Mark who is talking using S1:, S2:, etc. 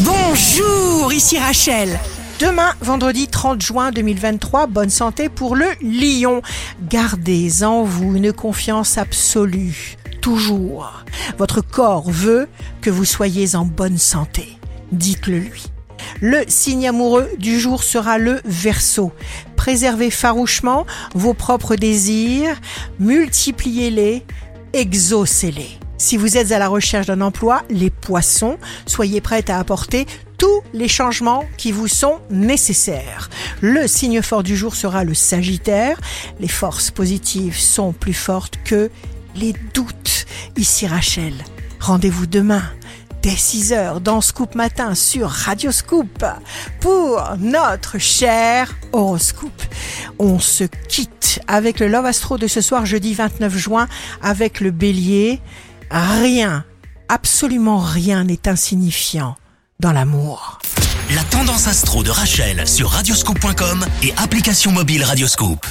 S1: Bonjour, ici Rachel. Demain, vendredi 30 juin 2023, bonne santé pour le lion. Gardez en vous une confiance absolue. Toujours. Votre corps veut que vous soyez en bonne santé. Dites-le lui. Le signe amoureux du jour sera le verso. Préservez farouchement vos propres désirs, multipliez-les, exaucez-les. Si vous êtes à la recherche d'un emploi, les poissons, soyez prêts à apporter tous les changements qui vous sont nécessaires. Le signe fort du jour sera le Sagittaire. Les forces positives sont plus fortes que les doutes. Ici Rachel. Rendez-vous demain dès 6h dans Scoop Matin sur Radio Scoop pour notre cher horoscope. On se quitte avec le Love Astro de ce soir jeudi 29 juin avec le bélier. Rien, absolument rien n'est insignifiant dans l'amour.
S2: La tendance astro de Rachel sur radioscope.com et application mobile Radioscope.